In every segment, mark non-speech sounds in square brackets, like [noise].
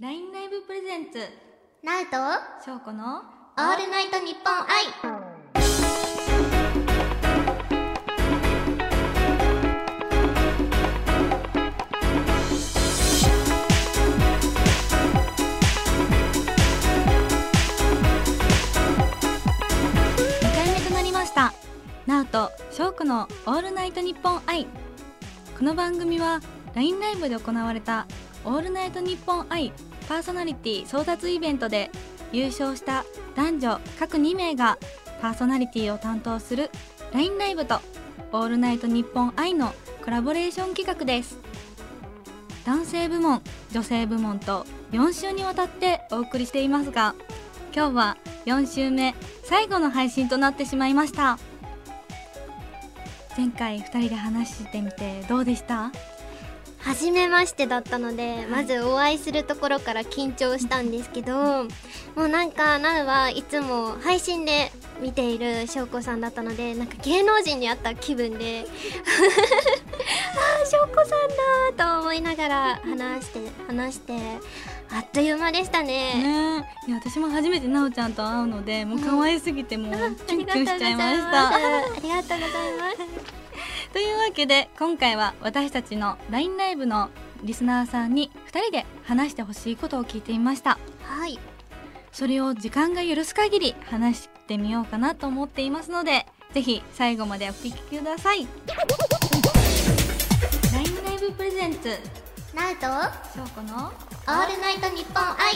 LINE ライブプレゼンツ。ナウト翔子のオールナイトニッポン愛2回目となりました。ナウト翔子のオールナイトニッポン愛この番組は LINE ライブで行われたオールナイトニッポン愛パーソナリティ争奪イベントで優勝した男女各2名がパーソナリティを担当する LINE ライブとオールナイトニッポン愛のコラボレーション企画です。男性部門女性部門と4週にわたってお送りしていますが今日は4週目最後の配信となってしまいました。前回2人で話してみてどうでした？初めましてだったので、まずお会いするところから緊張したんですけどもうなんかナウはいつも配信で見ている翔子さんだったのでなんか芸能人に会った気分でああ翔子さんだと思いながら話して話してあっという間でしたね。ねいや私も初めてなおちゃんと会うのでもう可愛すぎてもうキュンキュンしちゃいましあたありがとうございます。というわけで今回は私たちの LINE ライブのリスナーさんに2人で話してほしいことを聞いてみました。はい。それを時間が許す限り話してみようかなと思っていますのでぜひ最後までお聞きください。LINE ライブプレゼンツ。ナウト翔子の？オールナイトニッポン愛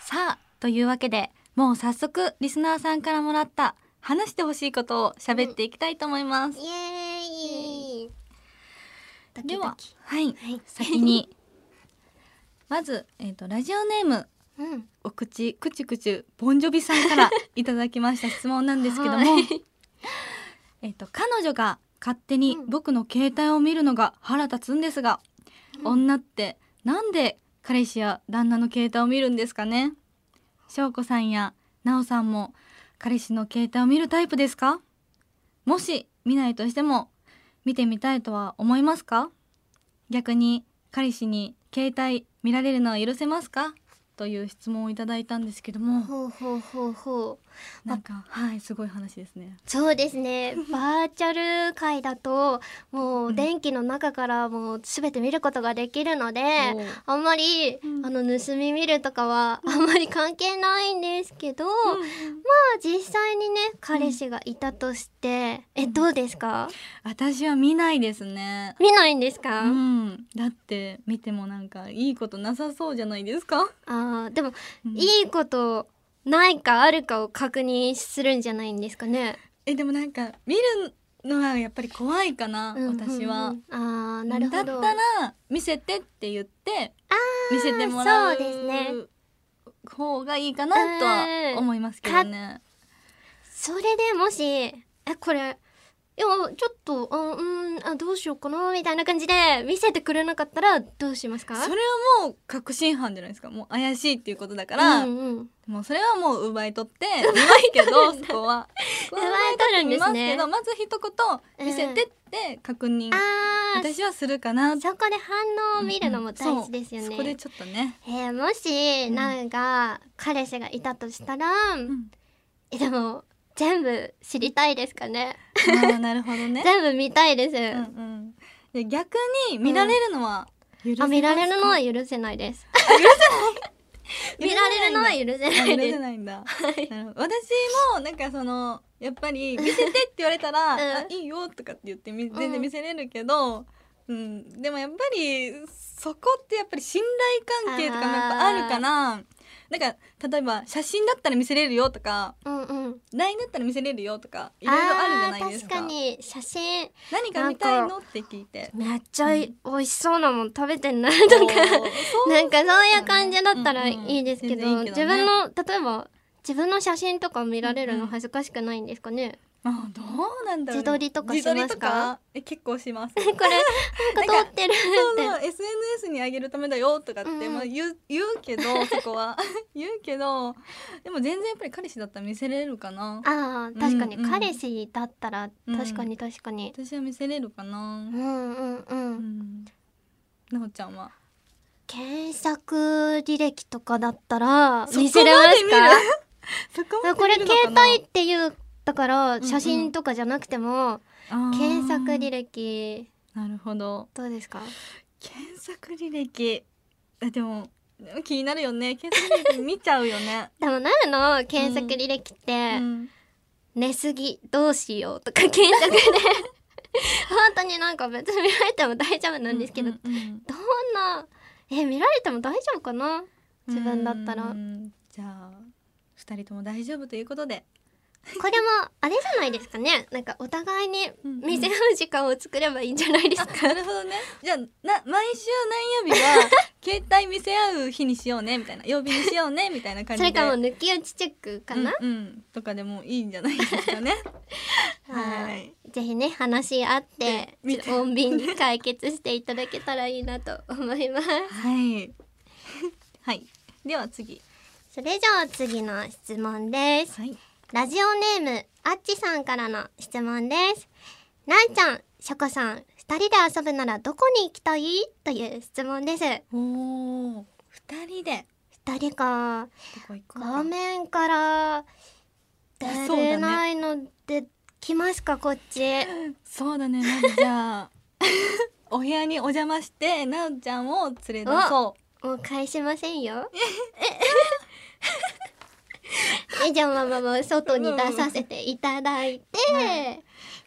さあというわけでもう早速リスナーさんからもらった話してほしいことを喋っていきたいと思います、イエーイ。でははい。はい。先にまず、えー、とラジオネームうん。お口くちゅくちゅボンジョビさんからいただきました。質問なんですけども、はい。えっと彼女が勝手にうん。僕の携帯を見るのが腹立つんですが、女ってなんで彼氏や旦那の携帯を見るんですかね？翔子さんや奈緒さんも彼氏の携帯を見るタイプですか？もし見ないとしても見てみたいとは思いますか？逆に彼氏に携帯見られるのは許せますか？という質問をいただいたんですけども。ほうほうほうほう。なんかはいすごい話ですね。そうですね。[laughs] バーチャル界だともう電気の中からもうすべて見ることができるので、おうあんまり、うん。あの盗み見るとかはあんまり関係ないんですけど、まあ実際にね彼氏がいたとして、えどうですか？私は見ないですね。見ないんですか、うん、だって見てもなんかいいことなさそうじゃないですか、あーでも、うんいいことないかあるかを確認するんじゃないんですかね？えでもなんか見るのはやっぱり怖いかな、うんうんうん私は。あーなるほど。だったら見せてって言って見せてもらうそうですね方がいいかなとは思いますけどね。それでもしえこれいやちょっとあうんあどうしようかなみたいな感じで見せてくれなかったらどうしますか？それはもう確信犯じゃないですか。もう怪しいっていうことだから、うんうん、もうそれはもう奪い取って見ますけど [laughs] そこは。奪い取るんですね。見ますけどまず一言見せてって確認、あー。私はするかな。そこで反応を見るのも大事ですよね。そうそこでちょっとね、えーもし、んなんか彼氏がいたとしたら、うん、えでも全部知りたいですかね。ああなるほどね。[laughs] 全部見たいです。うんうん、で逆に見られるのは許せますか、あ見られるのは許せないです。見られるのは許せないです。せないんだ。[laughs] はいなるほど私もなんかそのやっぱり見せてって言われたら、うんあいいよとかって言ってみ全然見せれるけど、うんでもやっぱりそこってやっぱり信頼関係とかもやっぱあるからなんか例えば写真だったら見せれるよとかうんうん。LINE だったら見せれるよとかいろいろあるじゃないですか。確かに。写真何か見たいのって聞いて。めっちゃい美味しそうなもん食べてんなとか。なんかそういう感じだったらいいですけど,、うんうん。いいけどね。自分の例えば自分の写真とか見られるの恥ずかしくないんですかね、あどうなんだろう自撮りとかしますか？え結構します。[laughs] これなんか通ってるってそうそう SNS に上げるためだよとかって、うん。うんまあ、言う言うけどそこは。言うけど [laughs] [laughs] でも全然やっぱり彼氏だったら見せれるかな。ああ確かに。うんうん。彼氏だったらうん。確かに確かに、私は見せれるかな。うん、うんうん。うん。なおちゃんは？検索履歴とかだったら見せれますか？これ携帯っていうだからん写真とかじゃなくても、検索履歴。なるほど。どうですか？検索履歴。あでも気になるよね。検索履歴見ちゃうよね。[laughs] でもなるの？検索履歴って、うん。寝すぎどうしようとか検索で。[laughs] 本当になんか別に見られても大丈夫なんですけど、うんうんうん。どんなえ見られても大丈夫かな？自分だったら。うん。じゃあ二人とも大丈夫ということでこれもあれじゃないですかね。なんかお互いに見せ合う時間を作ればいいんじゃないですか、なるほどね。じゃあな毎週何曜日は [laughs] 携帯見せ合う日にしようねみたいな。曜日にしようねみたいな感じで。それかもう抜き打ちチェックかな、うんうん。とかでもいいんじゃないですかね。ははい。いぜひね話し合って。穏便に解決していただけたらいいなと思います。はい。はい。では次。それじゃあ次の質問です。はいラジオネームあっちさんからの質問です。なんちゃんしょこさん二人で遊ぶならどこに行きたい？という質問です。おお二人で。二人か。画か。面から出れないので、来ますかこっち。そうだね。まずじゃあ [laughs] お部屋にお邪魔してなおちゃんを連れ出そもう返しませんよ。えじゃあまあまあまあ外に出させていただいて、え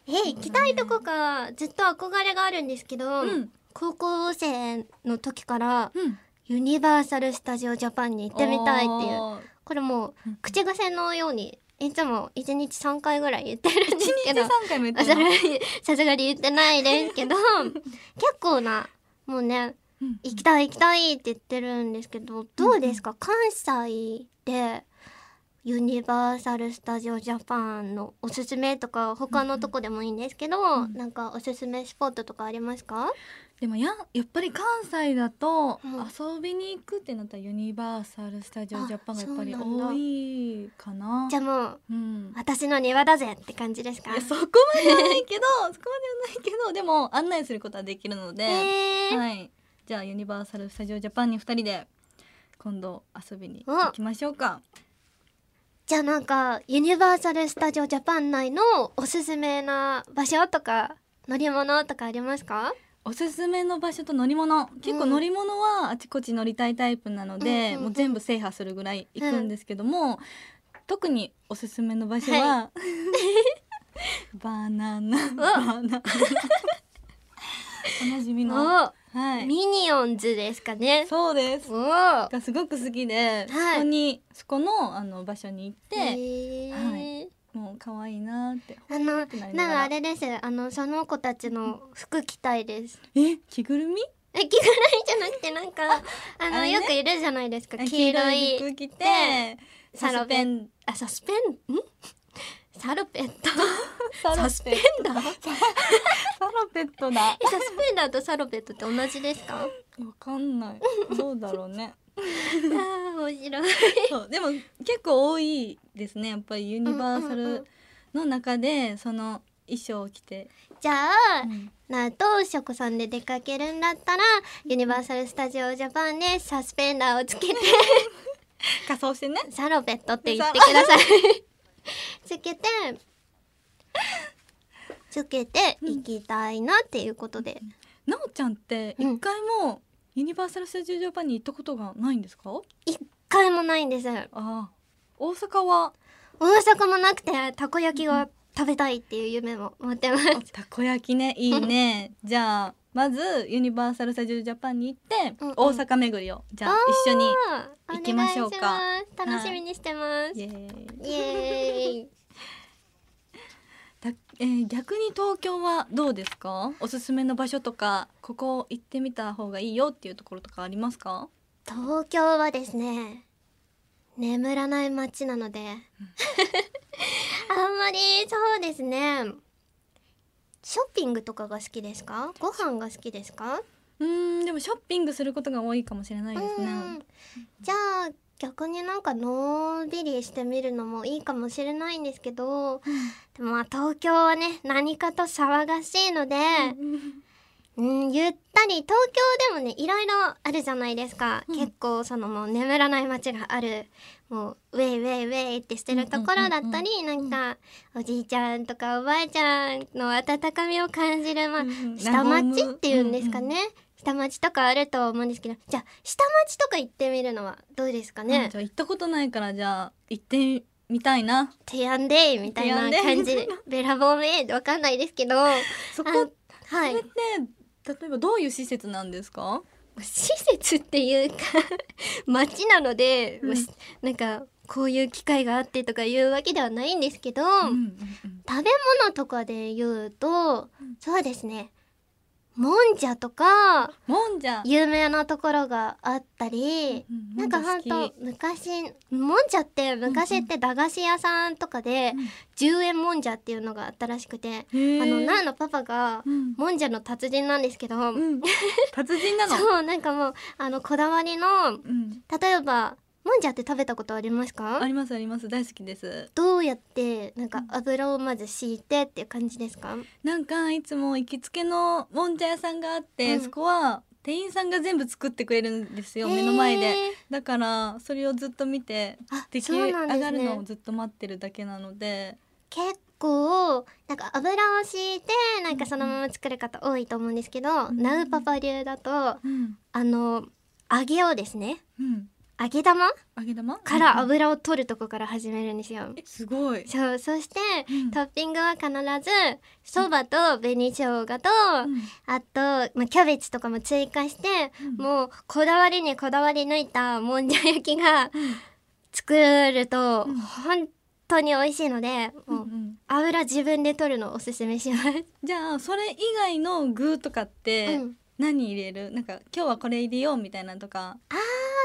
行きたいとこかずっと憧れがあるんですけど、ううん。高校生の時からうん。ユニバーサル・スタジオ・ジャパンに行ってみたいっていう。これもううん。口癖のようにいつも1日3回ぐらい言ってるんですけど。三回も言ってさするがにさすがに言ってないですけど [laughs] 結構なもうねうん行きたい行きたいって言ってるんですけどどうですか、関西でユニバーサル・スタジオ・ジャパンのおすすめとか他のとこでもいいんですけど、うんなんかおすすめスポットとかありますか？でもややっぱり関西だとうん。遊びに行くってなったらユニバーサル・スタジオ・ジャパンがやっぱり多いかな。じゃあもううん。私の庭だぜって感じですか？いやそこまではないけど [laughs] そこまではないけどでも案内することはできるので、えー。はい。じゃあユニバーサル・スタジオ・ジャパンに二人で今度遊びに行きましょうかじゃあなんかユニバーサル・スタジオ・ジャパン内のおすすめな場所とか乗り物とかありますか？おすすめの場所と乗り物。結構乗り物はあちこち乗りたいタイプなので、うんうんうんもう全部制覇するぐらい行くんですけども、特におすすめの場所は、バナナバナナ。[laughs] おなじみのおはい。ミニオンズですかね。そうです。がすごく好きで、はい。そこにそこのあの場所に行って、へー。もう可愛いなってあのなんからあれですあのその子たちの服着たいです。え？着ぐるみ？え着ぐるみじゃなくてなんか [laughs] あのね。よくいるじゃないですか。あ黄色い服着てサロペン。ン？あサスペン？ん？サロペット。ササスペンダー？サロペットだ。えサスペンダーとサロペットって同じですか？わかんない。どうだろうね。あー面白い。そうでも結構多いですね。やっぱりユニバーサルの中でその衣装を着て、じゃあ、うん。なとしょこさんで出かけるんだったらユニバーサル・スタジオ・ジャパンでサスペンダーをつけて。[laughs] 仮装してね。サロペットって言ってくださいつけてつけて行きたいなっていうことで、なおちゃんってうん。一回もユニバーサル・スタジオ・ジャパンに行ったことがないんですか？一回もないんです。ああ。大阪は？大阪もなくてたこ焼きが食べたいっていう夢も持ってますたこ焼きねいいねじゃあまずユニバーサル・スタジオ・ジャパンに行って、うんうん。大阪巡りをじゃあ一緒に行きましょうか。お願いします楽しみにしてます、イエーイイエーイ。[laughs] だえー逆に東京はどうですか？おすすめの場所とかここ行ってみた方がいいよっていうところとかありますか？東京はですね眠らない街なので。[laughs] あんまりそうですねショッピングとかが好きですか？ご飯が好きですか？うーんでもショッピングすることが多いかもしれないですね。うんじゃあ逆になんかのんびりしてみるのもいいかもしれないんですけどでもまあ東京はね何かと騒がしいので、うん、ゆったり東京でもねいろいろあるじゃないですか、うん。結構そのもう眠らない街があるもうウェイウェイウェイってしてるところだったり、うんうんうんうんなんかおじいちゃんとかおばあちゃんの温かみを感じる、まあうんうん下町っていうんですかうんね、下町とかあると思うんですけどじゃあ下町とか行ってみるのはどうですかあねじゃあ行ったことないからじゃあ行ってみたいな。提案でみたいな感じ。で。べらぼうめわかんないですけど。そこはい。れって例えばどういう施設なんですか？施設っていうか町なので、うん。なんかこういう機会があってとかいうわけではないんですけど、うんうんうん。食べ物とかで言うと、うん。そうですねもんじゃとかもんじゃ。有名なところがあったり、うんなんかほんと昔もんじゃって昔って駄菓子屋さんとかで10円もんじゃっていうのがあったらしくて、あのなーのパパがうん。もんじゃの達人なんですけど、うん。[laughs] 達人なの？そうなんかもうあのこだわりのうん。例えばもんじゃって食べたことありますか？ありますあります。大好きです。どうやってなんか油をまず敷いてっていう感じですか？なんかいつも行きつけのもんじゃ屋さんがあって、うん。そこは店員さんが全部作ってくれるんですよ目の前で。だからそれをずっと見てあ出来上がるのをねずっと待ってるだけなので。結構なんか油を敷いてなんかそのまま作る方多いと思うんですけど、ん。ナウパパ流だとうん。あの揚げをですねうん揚げ玉？揚げ玉？からうん油を取るとこから始めるんですよ。えすごい、そうそして、うん。トッピングは必ずそばと紅生姜と、うん。あと、まあ、キャベツとかも追加して、うん。もうこだわりにこだわり抜いたもんじゃ焼きが作るとうん。本当に美味しいので、もうん。油自分で取るのをおすすめします。じゃあそれ以外の具とかってうん。何入れる、なんか今日はこれ入れようみたいなのとか。あー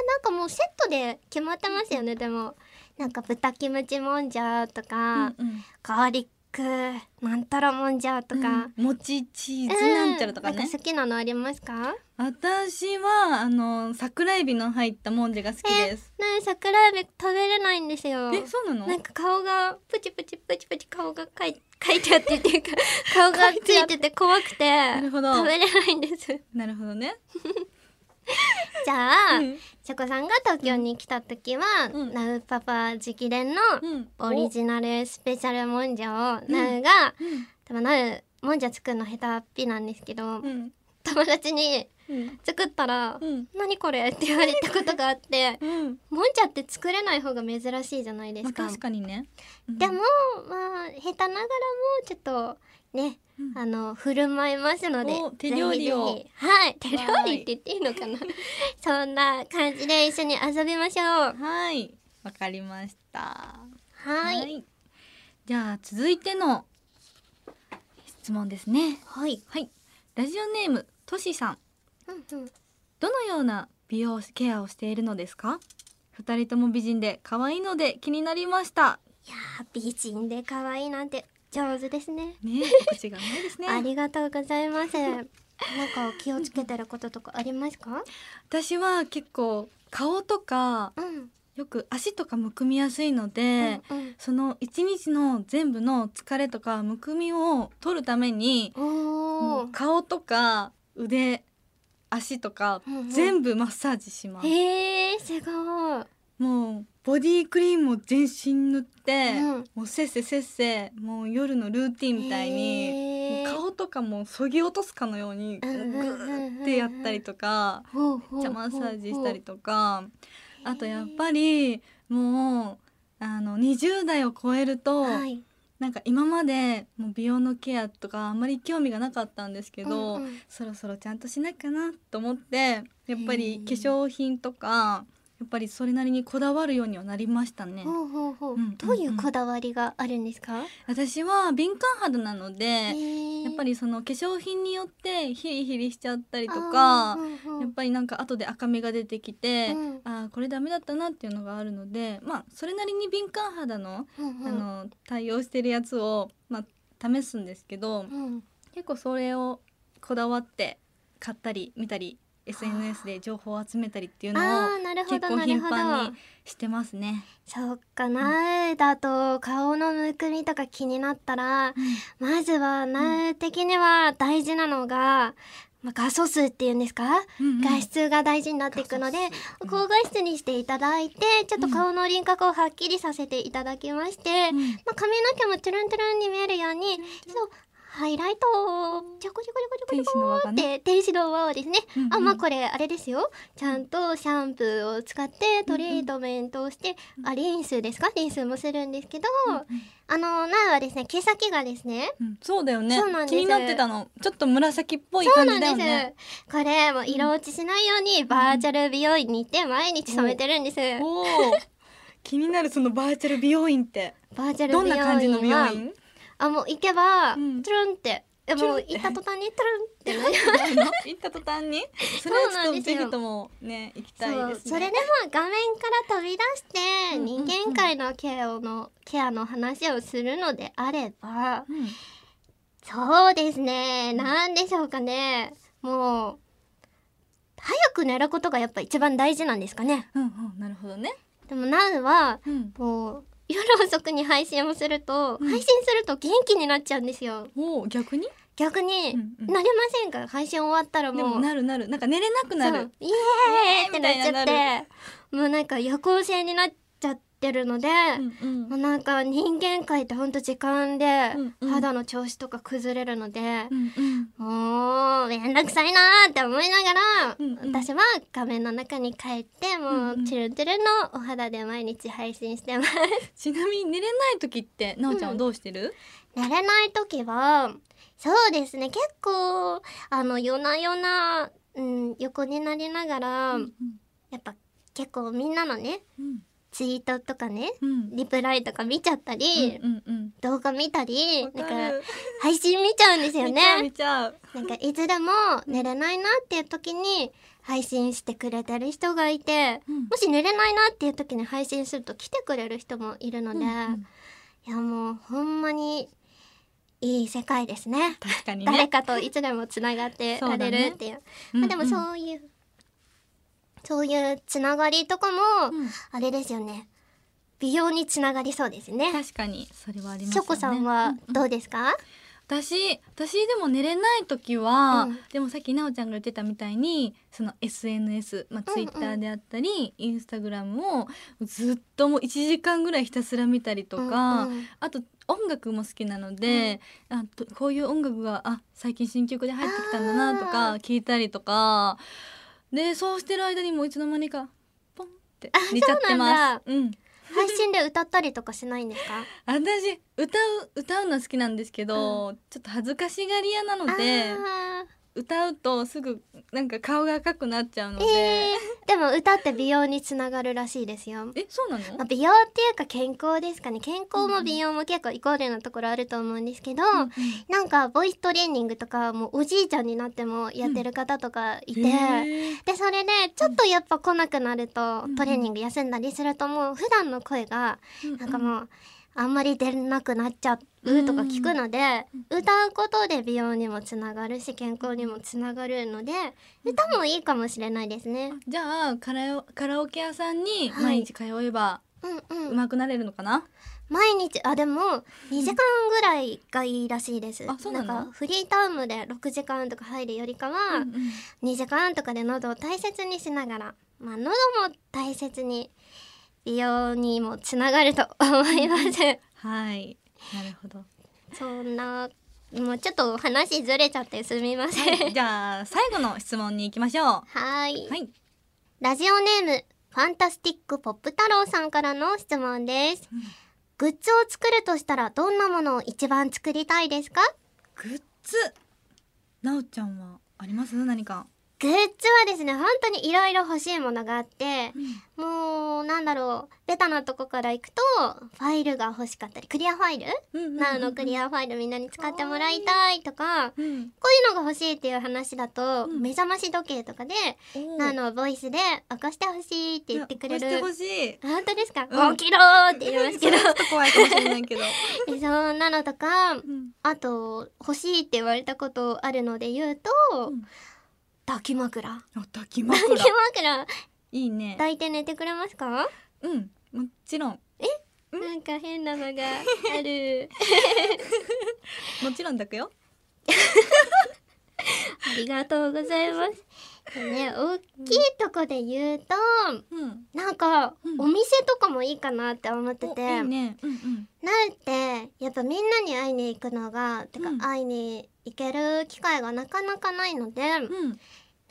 なんかもうセットで決まってますよねでも。なんか豚キムチもんじゃとか、うんうん。ガーリックなんたらもんじゃとか、うん、餅チーズうんなんちゃらとかね、なんか好きなのありますか？私はあの桜エビの入ったもんじゃが好きです。ね桜エビ食べれないんですよ。えそうなの？なんか顔がプチプチプチプチ顔がかい [laughs] 書いてあってっていうか顔がついてて怖くて [laughs] るほど。食べれないんです。[laughs] なるほどね [laughs] じゃあ、うん。チョコさんが東京に来た時は、うん。ナウパパ直伝のうん。オリジナルスペシャルもんじゃを、うん。ナウがうん。多分ナウもんじゃ作るの下手っぴなんですけど、うん。友達にうん作ったら「うん何これ?」って言われたことがあって [laughs] うん。もんじゃって作れない方が珍しいじゃないでますあか。確かにね、うん。でもまあ下手ながらもちょっとねうん。あの振る舞いますのでお手料理を。はい手料理って言っていいのかな？[laughs] そんな感じで一緒に遊びましょう。はい。わかりました。はい。じゃあ続いての質問ですね。はい、はい。ラジオネームとしさんうんうん、どのような美容ケアをしているのですか？二人とも美人で可愛いので気になりました。いやー美人で可愛いなんて上手ですね。ねお口がないですね。[laughs] ありがとうございます。なんか気をつけてることとかありますか？私は結構顔とかうん。よく足とかむくみやすいので、うんうん。その一日の全部の疲れとかむくみを取るために顔とか腕足とかうんうん。全部マッサージします、へえすごい。もうボディクリームを全身塗って、うん。もうせっせせっせもう夜のルーティンみたいに顔とかもそぎ落とすかのようにグうんうんうんうんーってやったりとかめっちゃマッサージしたりととかあとやっぱりもうあの20代を超えると、はいなんか今までもう美容のケアとかあんまり興味がなかったんですけど、うんうん。そろそろちゃんとしなきゃなと思ってやっぱり化粧品とかやっぱりそれなりにこだわるようにはなりましたね。ほうほうほう、うんうんうん。どういうこだわりがあるんですか、私は敏感肌なので、やっぱりその化粧品によってヒリヒリしちゃったりとかあーうんうん。やっぱりなんか後で赤みが出てきて、うん。あーこれダメだったなっていうのがあるのでまあそれなりに敏感肌の,、うんうん。あの対応してるやつを、まあ、試すんですけど、うん。結構それをこだわって買ったり見たり SNS で情報を集めたりっていうのをあーなるほ結構頻繁にしてますね。そっか苗だと顔のむくみとか気になったらまずは苗的には大事なのがまあ、画素数っていうんですか、うんうん。画質が大事になっていくので画素数。高画質にしていただいてちょっと顔の輪郭をはっきりさせていただきまして、うん。まあ、髪の毛もトゥルントゥルンに見えるようにそうハイライト。をちょこちょこちょこちょこ天使の輪がっね。て天使の輪をですね、うんうん。あまあこれあれですよ。ちゃんとシャンプーを使ってトリートメントをして、あリンスですか？リンスもするんですけど、あのなはですね毛先がですね。うんそうだよね。そうなんです。気になってたの。ちょっと紫っぽいそう感じなんです、だよねこれもう色落ちしないようにバーチャル美容院に行って毎日染めてるんです、おお気になるそのバーチャル美容院って。バーチャルどん美容院はな感じの美容院？あもう行けば、うん。トゥルンって。えも行った途端にトゥルンってなる。行った途端に？[laughs] それはちょっそうなんですよとぜひともね行きたいそうですね。それでも画面から飛び出して人間界のケアのケアの話をするのであればうん。そうですね。なんでしょうかね。もう早く寝ることがやっぱ一番大事なんですかね。うんうん。なるほどね。でもナウはうん。もう夜遅くに配信をすると、うん。配信すると元気になっちゃうんですよ。おお逆に？逆に、なれませんか？配信終わったらでもう。もなるなる。なんか寝れなくなる。イエーイってなっちゃって。もうなんか夜行性になっってるので、うんもうなんか人間界ってほんと時間でうんうん。肌の調子とか崩れるのでう、んうん。もうめんどくさいなーって思いながら、うんうん。私は画面の中に帰ってもう、うんうん。チュルンチュルンのお肌で毎日配信してます。[laughs] ちなみに寝れない時ってなおちゃんはどうしてる？寝れない時はそうですね結構あの夜な夜な、うん、横になりながら、うん。やっぱ結構みんなのねうんツイートとかねうん。リプライとか見ちゃったり、うんうん動画見たりわなんか配信見ちゃうんですよね。見ちゃうなんかいつでも寝れないなっていう時に配信してくれてる人がいてうん。もし寝れないなっていう時に配信すると来てくれる人もいるので、うんうんいやもうほんまにいい世界ですね。確かに誰ねかといつでもつながってられるっていう。まあ、でもうんうん。そういう、そういうつながりとかも、うん。あれですよね。美容につながりそうですね。確かにそれはありますよね。さんはどうですか、私私でも寝れない時は、うん。でもさっきなおちゃんが言ってたみたいにその SNS、まあ、うんうん。ツイッターであったり、インスタグラムをずっともう1時間ぐらいひたすら見たりとか、うんうん。あと音楽も好きなので、あとこういう音楽があ最近新曲で入ってきたんだなとかあ聞いたりとかでそうしてる間にもういつの間にかポンって寝ちゃってます。うん配信で歌ったりとかしないんですか？[laughs] 私歌う歌うのは好きなんですけど、ちょっと恥ずかしがり屋なのであ歌うとすぐなんか顔が赤くなっちゃうのーで、えー、でも歌って美容につながるらしいですよ。えそうなの、まあ、美容っていうか健康ですかね。健康も美容も結構イコールなところあると思うんですけど、うんなんかボイストレーニングとかもうおじいちゃんになってもやってる方とかいて、へー。でそれでちょっとやっぱ来なくなると、うん。トレーニング休んだりするともう普段の声がなんかもうあんまり出なくなっちゃうとか聞くので、歌うことで美容にもつながるし健康にもつながるので歌もいいかもしれないですね。じゃあカラオカラオケ屋さんにはい。毎日通えばうんうん、上手くなれるのかな、毎日あでも2時間ぐらいがいいらしいです。なのんかフリータイムで6時間とか入るよりかは、うんうん。2時間とかで喉を大切にしながら、まあ、喉も大切に美容にもつながると思います。はいなるほど、そんなもうちょっと話ずれちゃってすみません。はい、じゃあ最後の質問に行きましょう。ははい。いラジオネームファンタスティックポップ太郎さんからの質問です。うん。グッズを作るとしたらどんなものを一番作りたいですか？グッズ。なおちゃんはあります？何か、グッズはですね本当にいろいろ欲しいものがあってもうなんだろうベタなとこから行くとファイルが欲しかったりクリアファイル？うんうんうんなのクリアファイルみんなに使ってもらいたいとかこうん。ういうのが欲しいっていう話だと、うん。目覚まし時計とかでなのボイスで起こしてほしいって言ってくれる。押してほしい。本当ですか、うん。起きろーって言いますけど。それはちょっと怖いかもしれないけど、で [laughs] そんなのとかうん。あと欲しいって言われたことあるので言うと、うん抱き枕。あ抱き抱枕き枕。いいね。抱いて寝てくれますか？うんもちろん。なんか変なのがある。[laughs] もちろん抱くよ。[laughs] ありがとうございます。でね、大きいとこで言うと、うん。なんか、うん。お店とかもいいかなって思っておて、いいね。うんうん。なるってやっぱみんなに会いに行くのがてかうん。会いに行ける機会がなかなかないので、うん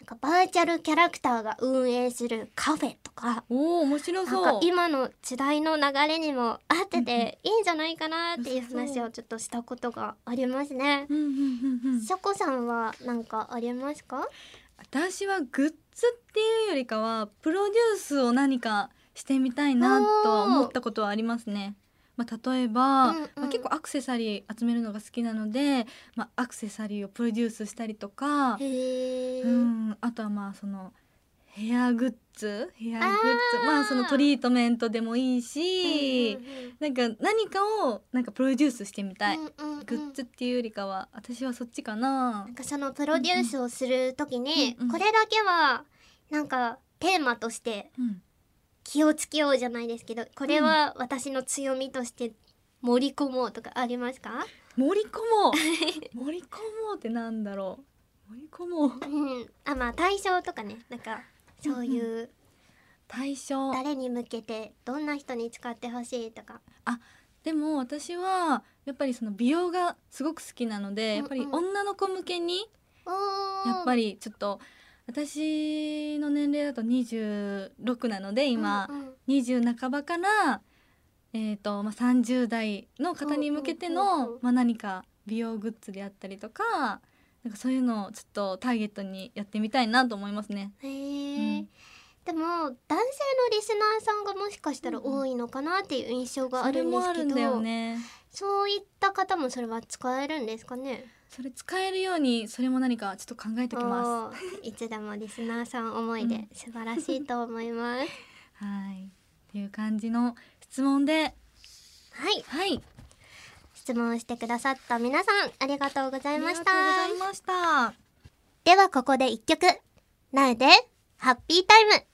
かバーチャルキャラクターが運営するカフェとかおお面白そうか今の時代の流れにも合ってていいんじゃないかなっていう話をちょっとしたことがありますね。うんうんうんうんシャコさんは何かありますか？私はグッズっていうよりかはプロデュースを何かしてみたいなとは思ったことはありますね。まあ、例えば、うんうん。まあ、結構アクセサリー集めるのが好きなので、まあ、アクセサリーをプロデュースしたりとか。うん、あとはまあそのヘアグッズヘアグッズまあそのトリートメントでもいいし、うんうんなんか何かをなんかプロデュースしてみたい、うんうんうん。グッズっていうよりかは私はそっちかな。なんかそのプロデュースをするときに、うんうん。これだけはなんかテーマとしてうん気をつけようじゃないですけどこれは私の強みとして盛り込もうとかありますか、盛り込もう？[laughs] 盛り込もうってなんだろう？盛り込もう。うん、あまあ対象とかね。なんかそういう対象。誰に向けてどんな人に使ってほしいとか。でも私はやっぱりその美容がすごく好きなので、やっぱり女の子向けにおやっぱりりちょっと私の年齢だと26なので今、うんうん。20半ばから、えーとまあ、30代の方に向けてのまあ何か美容グッズであったりとかなんかそういうのをちょっとターゲットにやってみたいなと思いますね。へえ、うん。でも男性のリスナーさんがもしかしたら多いのかなっていう印象があるんですけど、それもあるんだよね。そういった方もそれは使えるんですかね？それ使えるようにそれも何かちょっと考えておきまおーいつでもリスナーさん思いで素晴らしいと思います、す。[laughs] はい。っていう感じの質問で。はい。はい。質問してくださった皆さんありがとうございました。ありがとうございました。ではここで一曲。なうでハッピータイム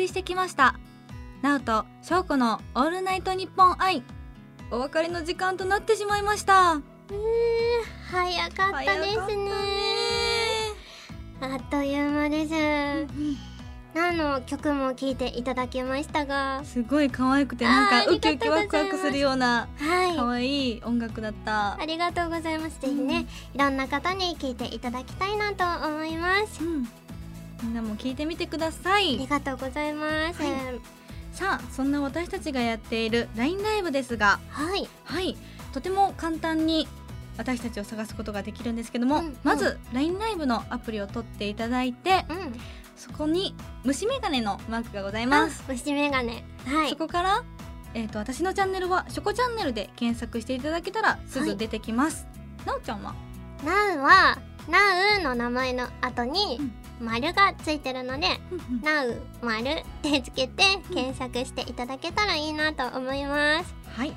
りしてきました。なおとしょうこのオールナイトニッポン愛お別れの時間となってしまいました。うー早かったですね。あっという間です。何の曲も聴いていただきましたが。すごい可愛くてなんかウキウキワクワクするようなはい。可愛い音楽だった。ありがとうございます。ぜひね、いろんな方に聴いていただきたいなと思います。うんみんなも聞いてみてくださあいりがとうございます。はい。さあそんな私たちがやっている LINE ライブですがはい。はい。とても簡単に私たちを探すことができるんですけども、うんうん。まず LINE ライブのアプリを取っていただいてうん。そこに虫眼鏡のマークがございます、あ虫眼鏡。はい。そこから、えー、と私のチャンネルはショコチャンネルで検索していただけたらすぐ出てきます、なおちゃんは？ナウはナウの名前の後に丸がついてるのでナウ丸ってつけて検索していただけたらいいなと思います。はい。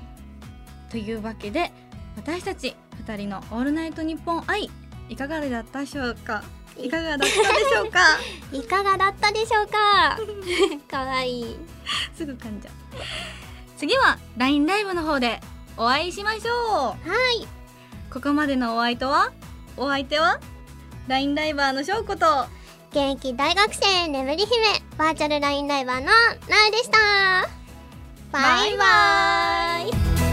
というわけで私たち2人の「オールナイトニッポン愛」いかがだったでしょうか？い。かがだったでしょうか？いかがだったでしょうか？かわいい。すぐ噛んじゃう。次は LINE ライブの方でお会いしましょう。はい。ここまでのお相手はお相手は LINE ライバーのしょうこと現役大学生眠り姫バーチャルラインライバーのなうでした。バイバイ。